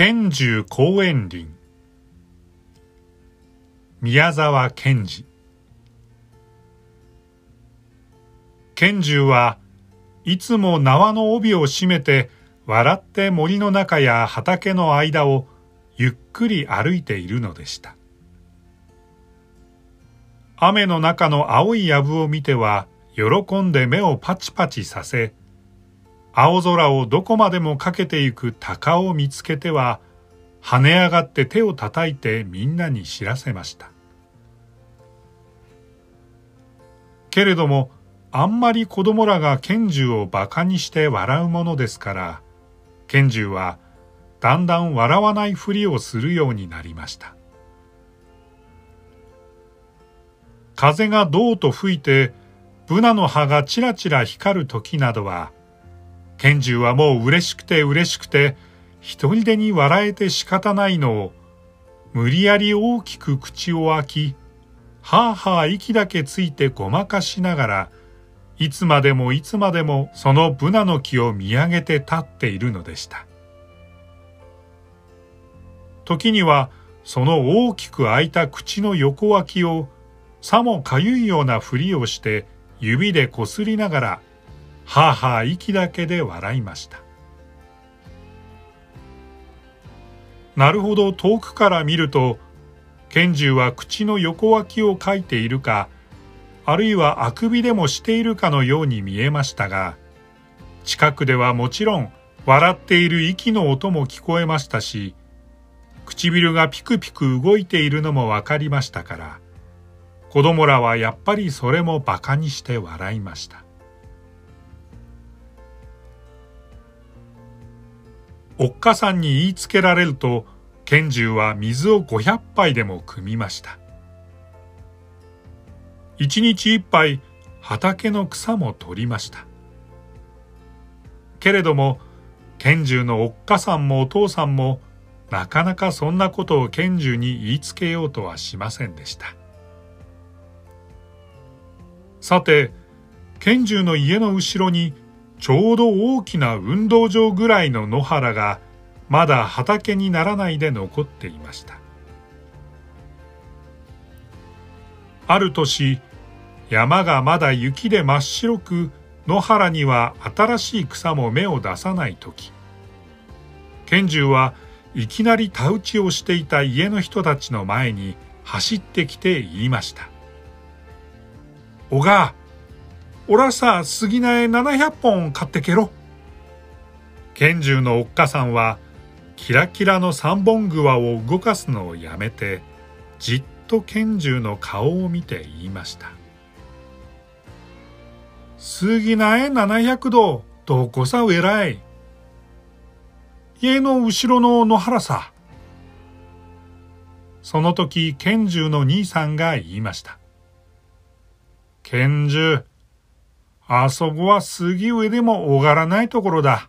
賢寿公園林。宮沢賢治。賢寿はいつも縄の帯を締めて笑って森の中や畑の間をゆっくり歩いているのでした。雨の中の青い藪を見ては喜んで目をパチパチさせ青空をどこまでもかけてゆく鷹を見つけては跳ね上がって手をたたいてみんなに知らせました。けれどもあんまり子供らが拳銃を馬鹿にして笑うものですから拳銃はだんだん笑わないふりをするようになりました。風がどうと吹いてブナの葉がちらちら光る時などは拳銃はもう嬉しくて嬉しくて一人でに笑えて仕方ないのを無理やり大きく口を開きはあはあ息だけついてごまかしながらいつまでもいつまでもそのブナの木を見上げて立っているのでした。時にはその大きく開いた口の横脇をさもかゆいようなふりをして指でこすりながらはあはあ息だけで笑いました。なるほど遠くから見ると拳銃は口の横脇をかいているかあるいはあくびでもしているかのように見えましたが近くではもちろん笑っている息の音も聞こえましたし唇がピクピク動いているのもわかりましたから子供らはやっぱりそれも馬鹿にして笑いました。おっかさんに言いつけられると拳銃は水を500杯でも汲みました。一日一杯畑の草も取りました。けれども拳銃のおっかさんもお父さんもなかなかそんなことを拳銃に言いつけようとはしませんでした。さて拳銃の家の後ろにちょうど大きな運動場ぐらいの野原がまだ畑にならないで残っていました。ある年山がまだ雪で真っ白く野原には新しい草も芽を出さない時拳銃はいきなり田打ちをしていた家の人たちの前に走ってきて言いました「おがおらさ杉苗700本買ってけろ」拳銃のおっかさんはキラキラの三本グワを動かすのをやめてじっと拳銃の顔を見て言いました「杉苗700度どこさうえらい」家の後ろの野原さ。その時、拳銃の兄さんが言いました。拳銃、あそこは杉上でもおがらないところだ。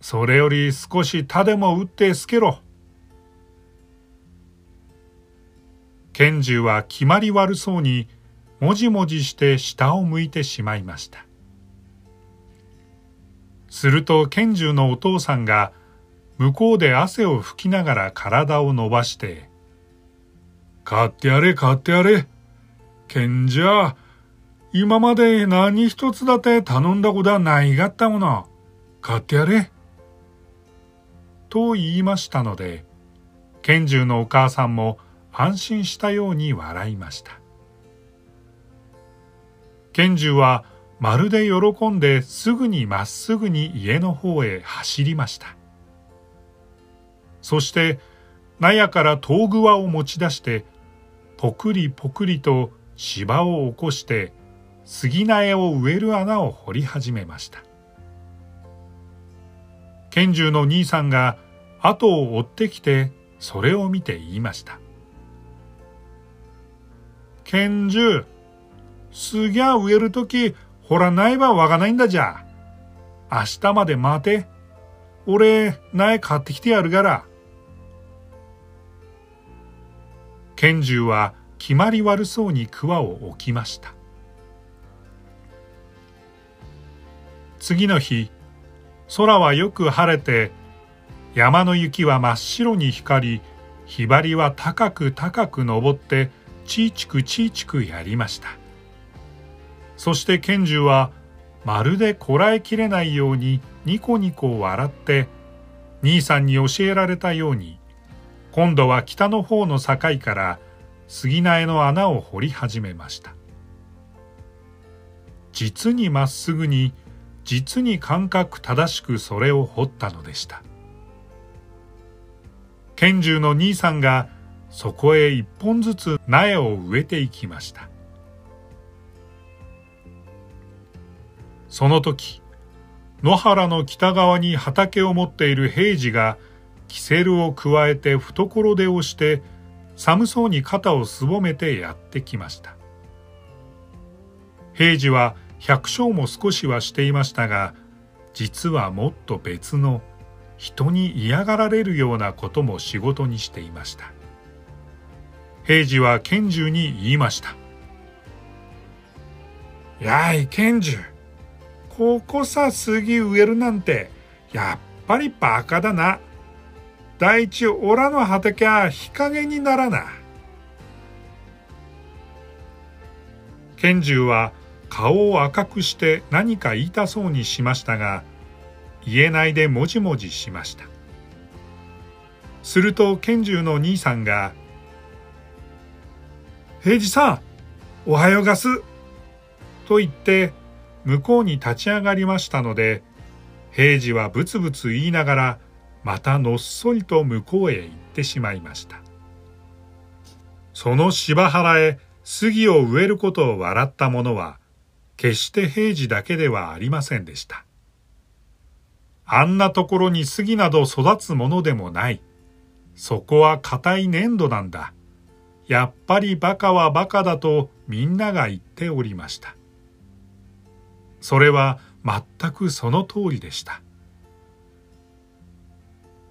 それより少し他でも撃ってすけろ。拳銃は決まり悪そうにもじもじして下を向いてしまいました。すると拳銃のお父さんが向こうで汗を拭きながら体を伸ばして「買ってやれ買ってやれ拳じゃ今まで何一つだって頼んだことはないがったもの。買ってやれ」と言いましたので拳銃のお母さんも安心したように笑いました。拳銃はまるで喜んですぐにまっすぐに家の方へ走りました。そして納屋から遠具輪を持ち出してぽくりぽくりと芝を起こして杉苗を植える穴を掘り始めました。拳銃の兄さんが後を追ってきてそれを見て言いました。拳銃杉ゃ植えるときほらないばわがないんだじゃ。明日まで待て。俺苗買ってきてやるから。拳銃は決まり悪そうに桑を置きました。次の日空はよく晴れて山の雪は真っ白に光りひばりは高く高く登ってちいちくちいちくやりました。そして賢重はまるでこらえきれないようにニコニコ笑って兄さんに教えられたように今度は北の方の境から杉苗の穴を掘り始めました。実にまっすぐに実に感覚正しくそれを掘ったのでした。拳銃の兄さんがそこへ一本ずつ苗を植えていきました。その時野原の北側に畑を持っている平次がキセルを加えて懐手をして寒そうに肩をすぼめてやってきました。平次は百姓も少しはしていましたが実はもっと別の人に嫌がられるようなことも仕事にしていました。平次は賢重に言いました「やい賢重ここさ杉植えるなんてやっぱりバカだな。第一オラの畑は日陰にならな」賢重は顔を赤くして何か言いたそうにしましたが言えないでもじもじしました。すると拳銃の兄さんが「平次さんおはようがす」と言って向こうに立ち上がりましたので平次はブツブツ言いながらまたのっそりと向こうへ行ってしまいました。その芝原へ杉を植えることを笑った者は決して平次だけではありませんでしたあんなところに杉など育つものでもない。そこは硬い粘土なんだ。やっぱりバカはバカだとみんなが言っておりました。それは全くその通りでした。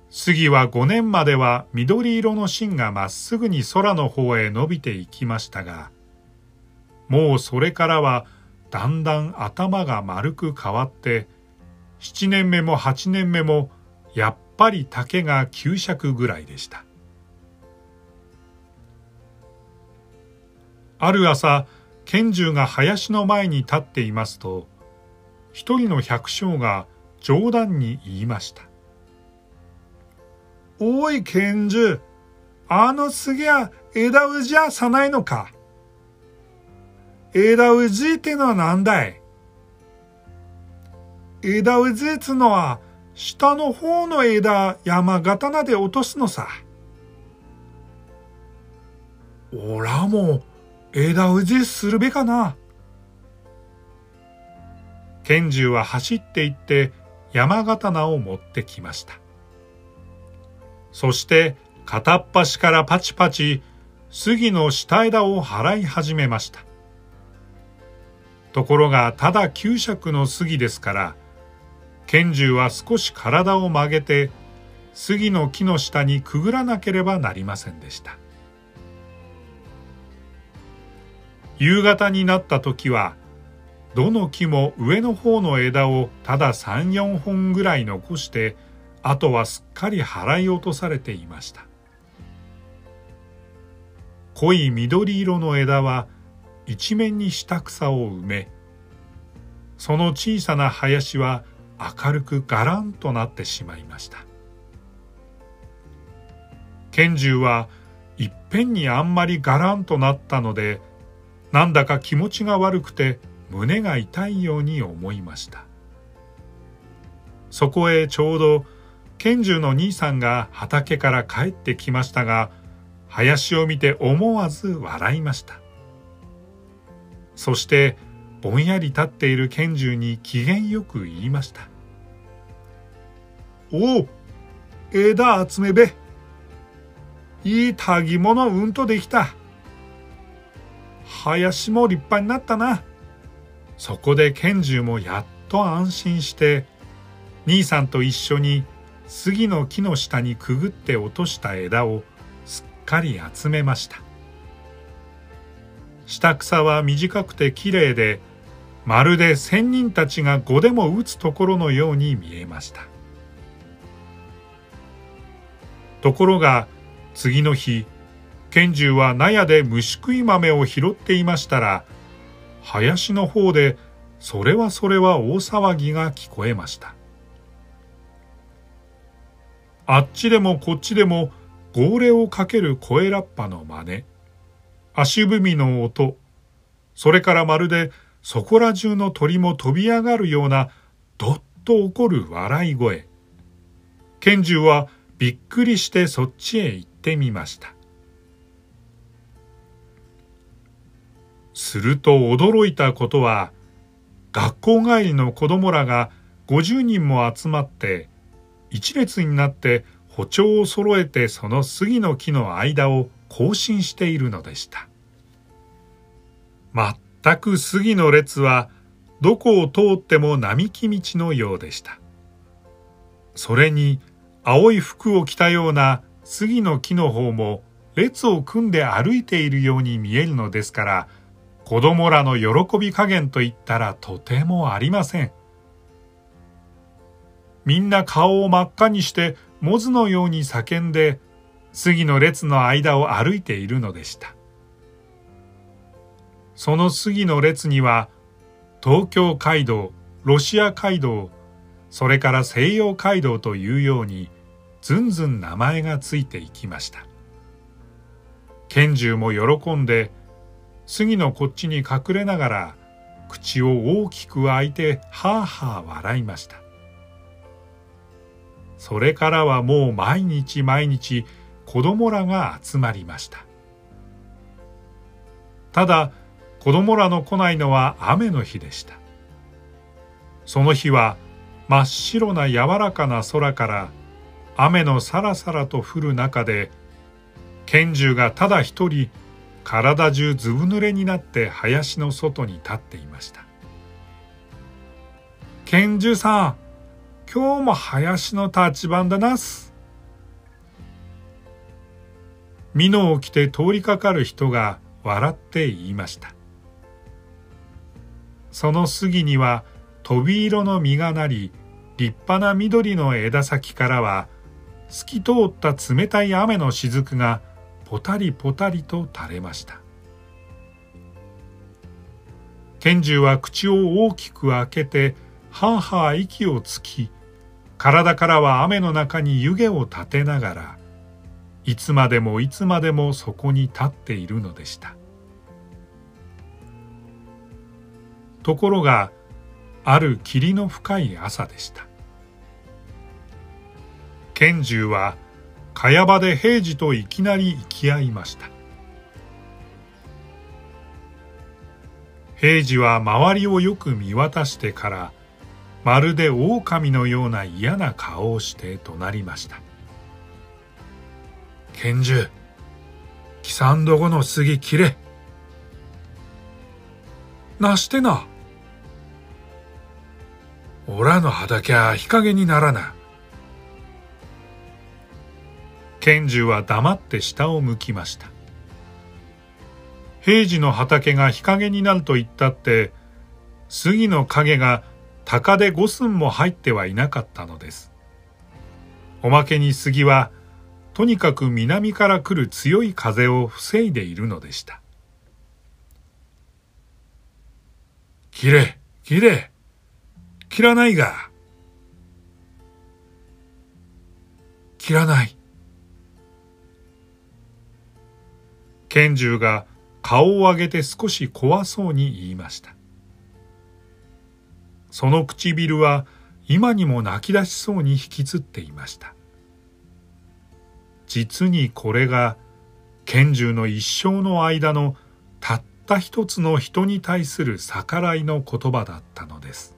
杉は5年までは緑色の芯がまっすぐに空の方へ伸びていきましたが、もうそれからはだんだん頭が丸く変わって7年目も8年目もやっぱり竹が9尺ぐらいでした。ある朝拳銃が林の前に立っていますと一人の百姓が冗談に言いました「おい拳銃あの杉は枝うじゃさないのか？枝うじってのは何だい？枝をずつのは下の方の枝山刀で落とすのさ。おらも枝うじするべかな。拳銃は走って行って山刀を持ってきました。そして片っ端からパチパチ杉の下枝を払い始めました。ところがただ九尺の杉ですから拳銃は少し体を曲げて杉の木の下にくぐらなければなりませんでした。夕方になった時はどの木も上の方の枝をただ三四本ぐらい残してあとはすっかり払い落とされていました。濃い緑色の枝は一面に下草を埋めその小さな林は明るくがらんとなってしまいました。拳銃はいっぺんにあんまりがらんとなったのでなんだか気持ちが悪くて胸が痛いように思いました。そこへちょうど拳銃の兄さんが畑から帰ってきましたが林を見て思わず笑いました。そしてぼんやり立っている拳銃に機嫌よく言いました。おお、枝集めべ。いいたぎ物うんとできた。林も立派になったな。そこで拳銃もやっと安心して、兄さんと一緒に杉の木の下にくぐって落とした枝をすっかり集めました。下草は短くてきれいで、まるで仙人たちが碁でも打つところのように見えました。ところが次の日賢重は納屋で虫食い豆を拾っていましたら林の方でそれはそれは大騒ぎが聞こえました。あっちでもこっちでも号令をかける声ラッパの真似。足踏みの音。それからまるでそこら中の鳥も飛び上がるようなどっと怒る笑い声。賢重はびっくりしてそっちへ行ってみました。すると驚いたことは学校帰りの子供らが50人も集まって一列になって歩調を揃えてその杉の木の間を行進しているのでした。全く杉の列はどこを通っても並木道のようでした。それに青い服を着たような杉の木の方も列を組んで歩いているように見えるのですから子供らの喜び加減といったらとてもありません。みんな顔を真っ赤にしてモズのように叫んで杉の列の間を歩いているのでした。その杉の列には東京街道、ロシア街道、それから西洋街道というようにずんずん名前がついていきました。拳銃も喜んで杉のこっちに隠れながら口を大きく開いてはあはあ笑いました。それからはもう毎日毎日子供らが集まりました。ただ子供らの来ないのは雨の日でした。その日は真っ白な柔らかな空から雨のさらさらと降る中で拳銃がただ一人体中ずぶ濡れになって林の外に立っていました。拳銃さん、今日も林の立ち番だなす。美濃を着て通りかかる人が笑って言いました。その杉には飛び色の実がなり、立派な緑の枝先からは透き通った冷たい雨の雫がポタリポタリと垂れました拳銃は口を大きく開けてはあはあ息をつき体からは雨の中に湯気を立てながらいつまでもいつまでもそこに立っているのでした。ところがある霧の深い朝でした。拳銃は茅場で平次といきなり行き合いました。平次は周りをよく見渡してからまるで狼のような嫌な顔をして怒鳴りました。拳銃。喜三どこの杉切れ。なしてな。おらの畑は日陰にならな。賢重は黙って下を向きました。平治の畑が日陰になると言ったって杉の影が鷹で五寸も入ってはいなかったのです。おまけに杉はとにかく南から来る強い風を防いでいるのでしたきれきれ切らないが切らない拳銃が顔を上げて少し怖そうに言いました。その唇は今にも泣き出しそうに引きつっていました。実にこれが拳銃の一生の間のたった一つの人に対する逆らいの言葉だったのです。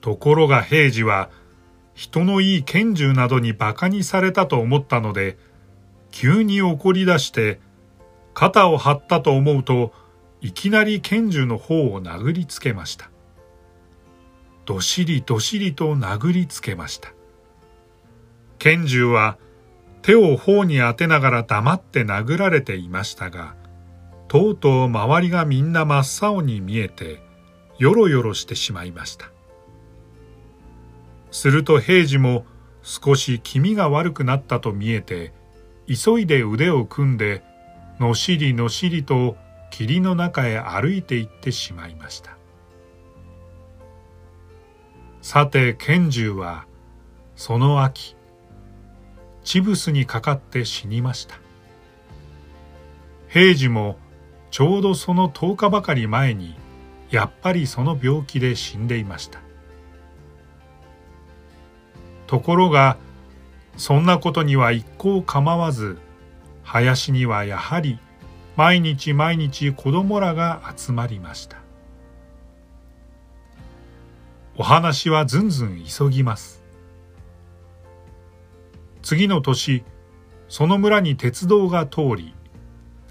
ところが平次は人のいい拳銃などに馬鹿にされたと思ったので、急に怒り出して、肩を張ったと思うと、いきなり拳銃の方を殴りつけました。どしりどしりと殴りつけました。拳銃は手を頬に当てながら黙って殴られていましたが、とうとう周りがみんな真っ青に見えて、よろよろしてしまいました。すると平次も少し気味が悪くなったと見えて急いで腕を組んでのしりのしりと霧の中へ歩いて行ってしまいましたさて拳銃はその秋チブスにかかって死にました。平次もちょうどその10日ばかり前にやっぱりその病気で死んでいました。ところがそんなことには一向構わず林にはやはり毎日毎日子供らが集まりました。お話はずんずん急ぎます。次の年その村に鉄道が通り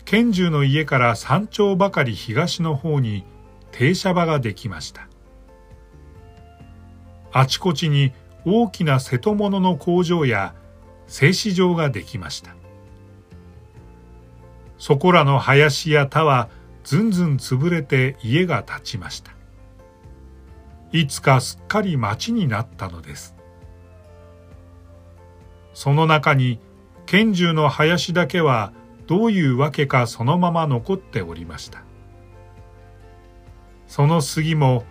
賢重の家から山頂ばかり東の方に停車場ができました。あちこちに大きな瀬戸物の工場や製糸場ができました。そこらの林や田はずんずん潰れて家が建ちました。いつかすっかり町になったのです。その中に拳銃の林だけはどういうわけかそのまま残っておりました。その杉も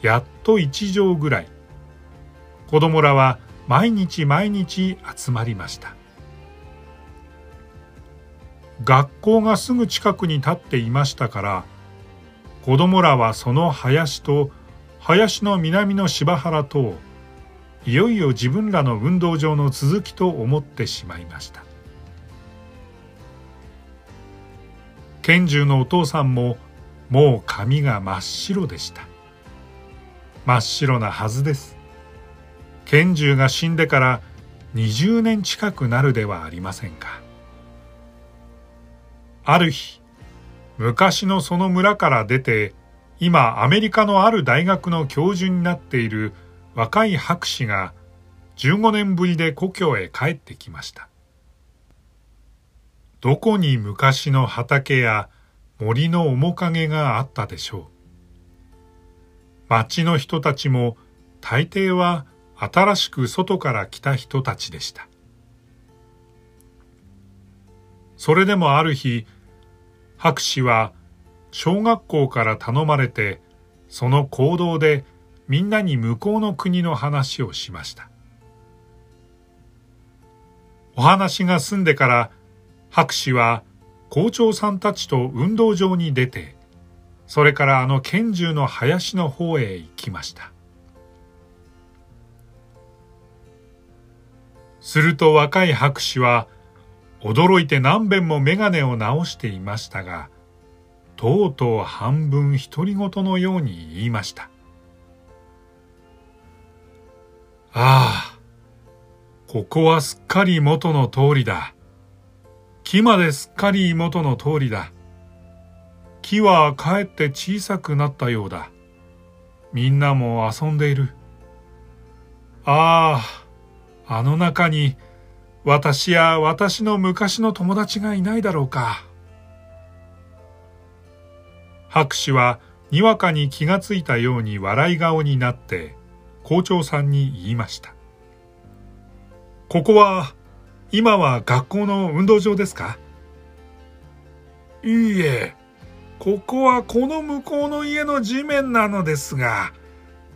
やっと一畳ぐらい。子供らは毎日毎日集まりました。学校がすぐ近くに立っていましたから子供らはその林と林の南の芝原といよいよ自分らの運動場の続きと思ってしまいました。拳銃のお父さんももう髪が真っ白でした。真っ白なはずです。拳銃が死んでから20年近くなるではありませんか。ある日昔のその村から出て今アメリカのある大学の教授になっている若い博士が15年ぶりで故郷へ帰ってきましたどこに昔の畑や森の面影があったでしょう町の人たちも大抵は新しく外から来た人たちでした。それでもある日、博士は小学校から頼まれて、その行動でみんなに向こうの国の話をしました。お話が済んでから博士は校長さんたちと運動場に出て、それからあの拳銃の林の方へ行きました。すると若い博士は驚いて何べんも眼鏡を直していましたが、とうとう半分独り言のように言いました。ああ、ここはすっかり元の通りだ。木まですっかり元の通りだ。木はかえって小さくなったようだ。みんなも遊んでいる。ああ、あの中に私や私の昔の友達がいないだろうか。博士はにわかに気がついたように笑い顔になって校長さんに言いました。ここは今は学校の運動場ですか？いいえ、ここはこの向こうの家の地面なのですが、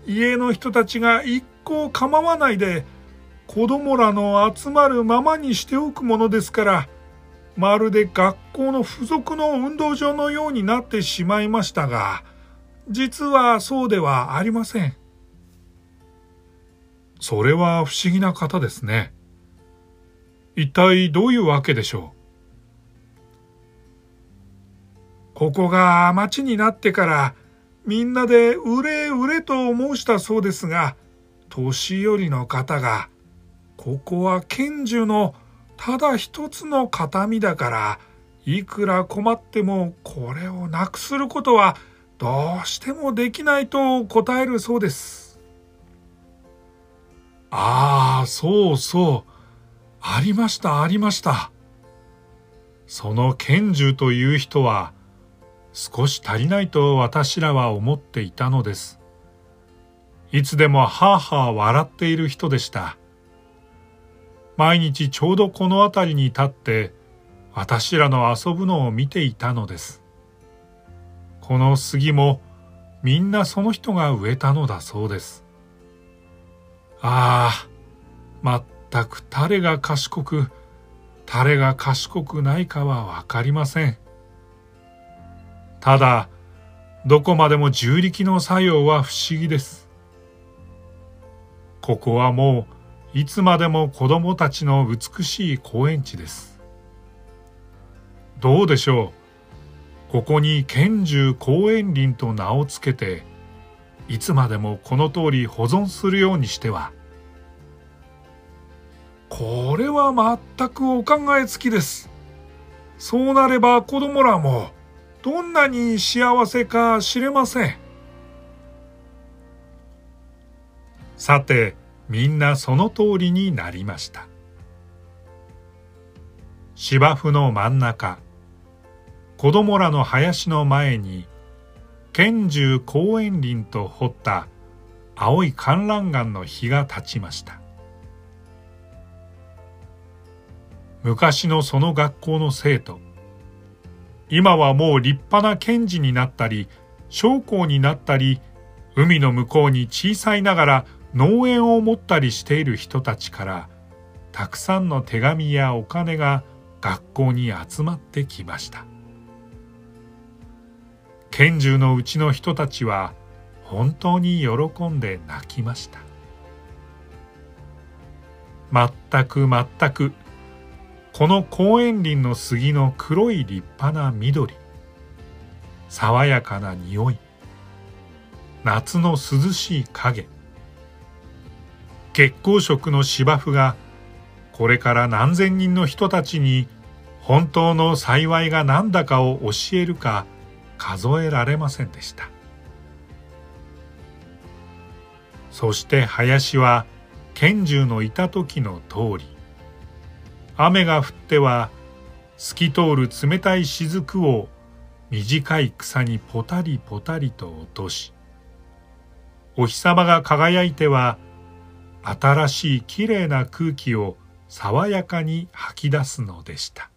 家の人たちが一向構わないで子供らの集まるままにしておくものですから、まるで学校の付属の運動場のようになってしまいましたが、実はそうではありません。それは不思議な方ですね。一体どういうわけでしょう？ここが町になってからみんなで売れ売れと申したそうですが、年寄りの方がここは拳銃のただ一つの形見だから、いくら困ってもこれをなくすることはどうしてもできないと答えるそうです。ああ、そうそう。ありました、ありました。その拳銃という人は少し足りないと私らは思っていたのです。いつでもはあはあ笑っている人でした。毎日ちょうどこの辺りに立って私らの遊ぶのを見ていたのです。この杉もみんなその人が植えたのだそうです。ああ、まったく誰が賢く、誰が賢くないかはわかりません。ただ、どこまでも重力の作用は不思議です。ここはもういつまでも子供たちの美しい公園地です。どうでしょう？ここに賢獣公園林と名をつけて、いつまでもこの通り保存するようにしては。これは全くお考えつきです。そうなれば子供らも、どんなに幸せか知れません。さて、みんなその通りになりました。芝生の真ん中、子供らの林の前に、剣獣公園林と掘った青い観覧岩の火が立ちました。昔のその学校の生徒、今はもう立派な検事になったり、将校になったり、海の向こうに小さいながら農園を持ったりしている人たちから、たくさんの手紙やお金が学校に集まってきました。拳銃のうちの人たちは本当に喜んで泣きました。まったくまったくこの公園林の杉の黒い立派な緑爽やかな匂い夏の涼しい影月光色の芝生がこれから何千人の人たちに本当の幸いが何だかを教えるか数えられませんでした。そして林は拳銃のいた時の通り雨が降っては透き通る冷たい雫を短い草にポタリポタリと落としお日様が輝いては新しいきれいな空気を爽やかに吐き出すのでした。